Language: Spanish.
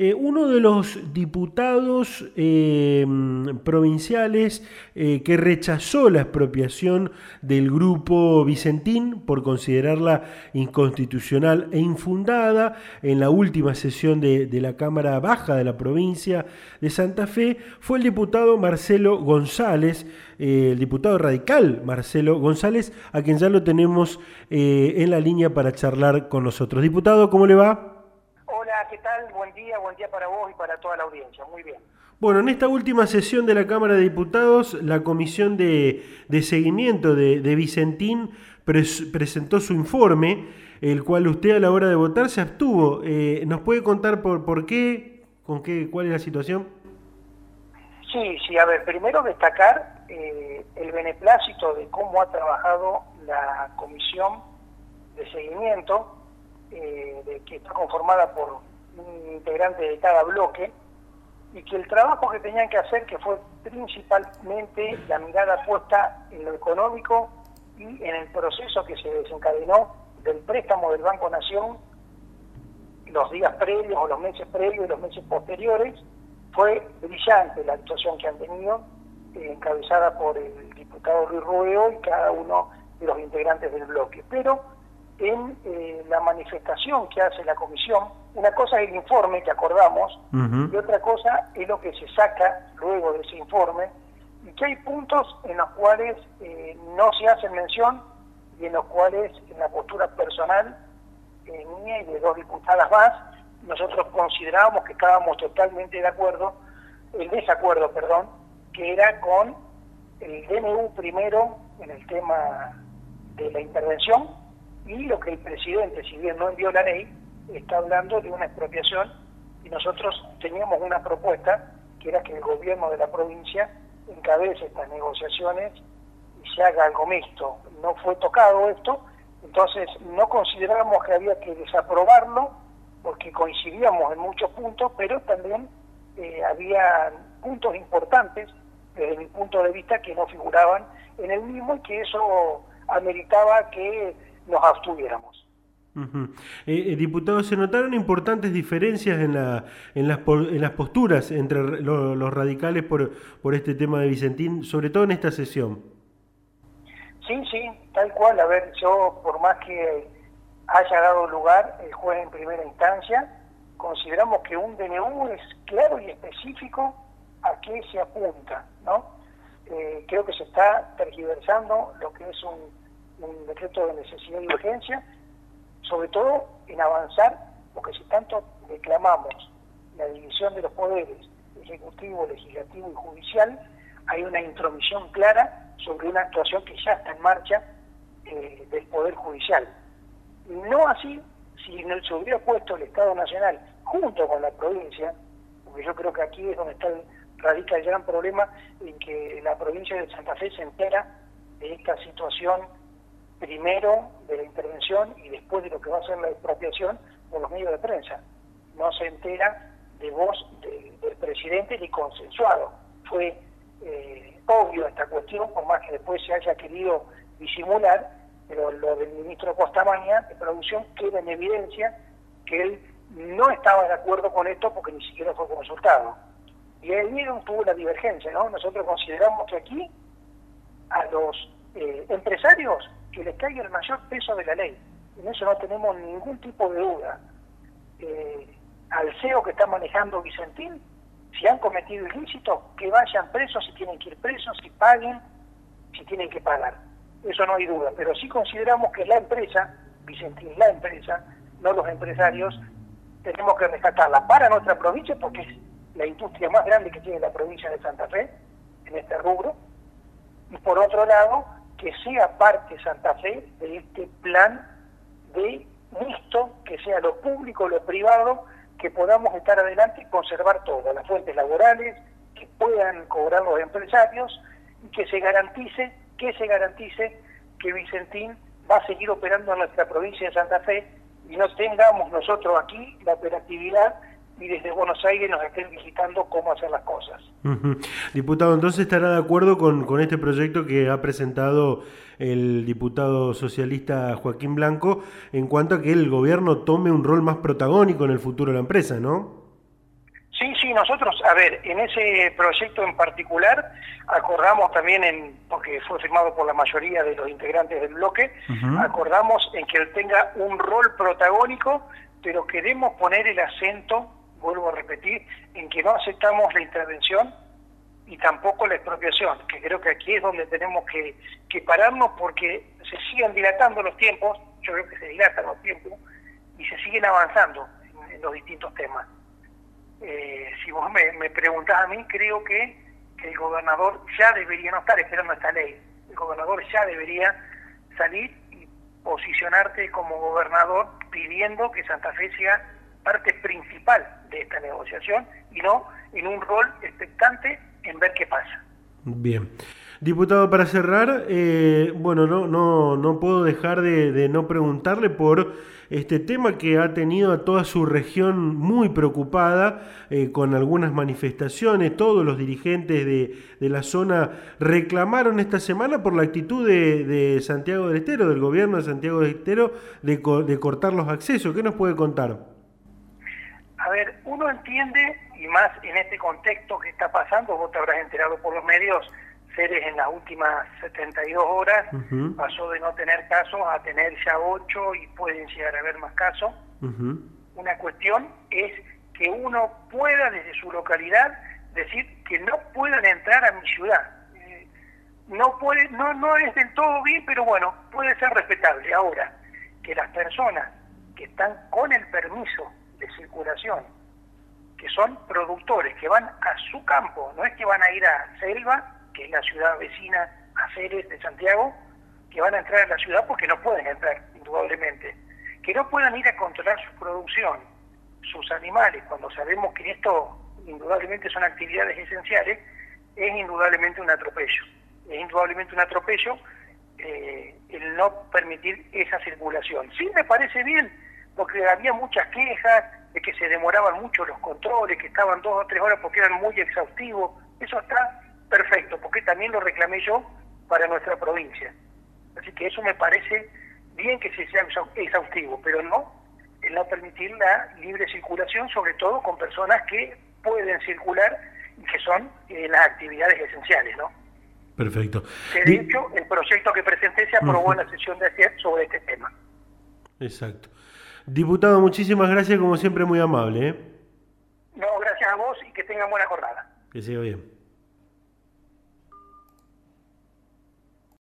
Eh, uno de los diputados eh, provinciales eh, que rechazó la expropiación del grupo Vicentín por considerarla inconstitucional e infundada en la última sesión de, de la Cámara Baja de la provincia de Santa Fe fue el diputado Marcelo González, el diputado radical Marcelo González, a quien ya lo tenemos en la línea para charlar con nosotros. Diputado, ¿cómo le va? ¿Qué tal? Buen día, buen día para vos y para toda la audiencia. Muy bien. Bueno, en esta última sesión de la Cámara de Diputados, la Comisión de, Seguimiento de, Vicentín presentó su informe, el cual usted a la hora de votar se abstuvo. Eh, ¿Nos puede contar por, por qué, con qué, cuál es la situación? Sí, sí, a ver, primero destacar eh, el beneplácito de cómo ha trabajado la Comisión de Seguimiento, eh, de, que está conformada por un integrante de cada bloque, y que el trabajo que tenían que hacer, que fue principalmente la mirada puesta en lo económico y en el proceso que se desencadenó del préstamo del Banco Nación los días previos o los meses previos y los meses posteriores, fue brillante la actuación que han tenido, eh, encabezada por el diputado Luis Rueo y cada uno de los integrantes del bloque. Pero en eh, la manifestación que hace la comisión. Una cosa es el informe que acordamos y otra cosa es lo que se saca luego de ese informe y que hay puntos en los cuales eh, no se hace mención y en los cuales en la postura personal eh, mía y de dos diputadas más, nosotros considerábamos que estábamos totalmente de acuerdo, el desacuerdo, perdón, que era con el DNU primero en el tema de la intervención y lo que el presidente, si bien no envió la ley, está hablando de una expropiación y nosotros teníamos una propuesta que era que el gobierno de la provincia encabece estas negociaciones y se haga algo mixto. No fue tocado esto, entonces no considerábamos que había que desaprobarlo porque coincidíamos en muchos puntos, pero también eh, había puntos importantes desde mi punto de vista que no figuraban en el mismo y que eso ameritaba que nos abstuviéramos. Eh, eh, diputado, ¿se notaron importantes diferencias en, la, en, las, en las posturas entre los radicales por, por este tema de Vicentín, sobre todo en esta sesión? Sí, sí, tal cual. A ver, yo, por más que haya dado lugar el juez en primera instancia, consideramos que un DNU es claro y específico a qué se apunta, ¿no? Eh, creo que se está tergiversando lo que es un un decreto de necesidad y urgencia, sobre todo en avanzar, porque si tanto reclamamos la división de los poderes, ejecutivo, legislativo y judicial, hay una intromisión clara sobre una actuación que ya está en marcha eh, del Poder Judicial. No así si no se hubiera puesto el Estado Nacional junto con la provincia, porque yo creo que aquí es donde está radica el gran problema en que la provincia de Santa Fe se entera de esta situación primero de la intervención y después de lo que va a ser la expropiación por los medios de prensa. No se entera de voz del presidente ni consensuado. Fue eh, obvio esta cuestión, por más que después se haya querido disimular, pero lo del ministro Costamaña de producción queda en evidencia que él no estaba de acuerdo con esto porque ni siquiera fue consultado. Y ahí tuvo la divergencia, ¿no? Nosotros consideramos que aquí a los eh, empresarios que les caiga el mayor peso de la ley. En eso no tenemos ningún tipo de duda. Eh, al CEO que está manejando Vicentín, si han cometido ilícitos, que vayan presos si tienen que ir presos, si paguen, si tienen que pagar. Eso no hay duda. Pero sí consideramos que la empresa, Vicentín, la empresa, no los empresarios, tenemos que rescatarla para nuestra provincia porque es la industria más grande que tiene la provincia de Santa Fe en este rubro. Y por otro lado, que sea parte Santa Fe de este plan de mixto, que sea lo público, lo privado, que podamos estar adelante y conservar todo, las fuentes laborales, que puedan cobrar los empresarios y que se garantice, que se garantice que Vicentín va a seguir operando en nuestra provincia de Santa Fe y no tengamos nosotros aquí la operatividad y desde Buenos Aires nos estén visitando cómo hacer las cosas. Diputado, entonces estará de acuerdo con, con este proyecto que ha presentado el diputado socialista Joaquín Blanco en cuanto a que el gobierno tome un rol más protagónico en el futuro de la empresa, ¿no? sí, nosotros, a ver, en ese proyecto en particular acordamos también, en porque fue firmado por la mayoría de los integrantes del bloque, acordamos en que él tenga un rol protagónico, pero queremos poner el acento, vuelvo a repetir, en que no aceptamos la intervención y tampoco la expropiación, que creo que aquí es donde tenemos que, que pararnos porque se siguen dilatando los tiempos, yo creo que se dilatan los tiempos, y se siguen avanzando en los distintos temas eh, si vos me, me, preguntás a mí, creo que, el gobernador ya debería no estar esperando esta ley. El gobernador ya debería salir y posicionarte como gobernador pidiendo que Santa Fe sea parte principal de esta negociación y no en un rol expectante en ver qué pasa. Bien. Diputado, para cerrar, eh, bueno, no, no, no puedo dejar de, no preguntarle por este tema que ha tenido a toda su región muy preocupada eh, con algunas manifestaciones. Todos los dirigentes de, la zona reclamaron esta semana por la actitud de, Santiago del Estero, del gobierno de Santiago del Estero, de, de cortar los accesos. ¿Qué nos puede contar? A ver, uno entiende, y más en este contexto que está pasando, vos te habrás enterado por los medios, en las últimas 72 horas, pasó de no tener casos a tener ya 8 y pueden llegar a haber más casos. Una cuestión es que uno pueda desde su localidad decir que no puedan entrar a mi ciudad. Eh, no puede, no, no es del todo bien, pero bueno, puede ser respetable. Ahora, que las personas que están con el permiso de circulación, que son productores, que van a su campo, no es que van a ir a selva que es la ciudad vecina a Ceres de Santiago, que van a entrar a la ciudad porque no pueden entrar, indudablemente. Que no puedan ir a controlar su producción, sus animales, cuando sabemos que esto indudablemente son actividades esenciales, es indudablemente un atropello. Es indudablemente un atropello eh, el no permitir esa circulación. Sí me parece bien, porque había muchas quejas de que se demoraban mucho los controles, que estaban dos o tres horas porque eran muy exhaustivos. Eso está perfecto, porque también lo reclamé yo para nuestra provincia. Así que eso me parece bien que se sea exhaustivo, pero no el no permitir la libre circulación, sobre todo con personas que pueden circular y que son eh, las actividades esenciales, ¿no? Perfecto. de hecho, el proyecto que presenté se aprobó en la sesión de ayer sobre este tema. Exacto. Diputado, muchísimas gracias, como siempre, muy amable. ¿eh? No, gracias a vos y que tengan buena jornada. Que siga bien.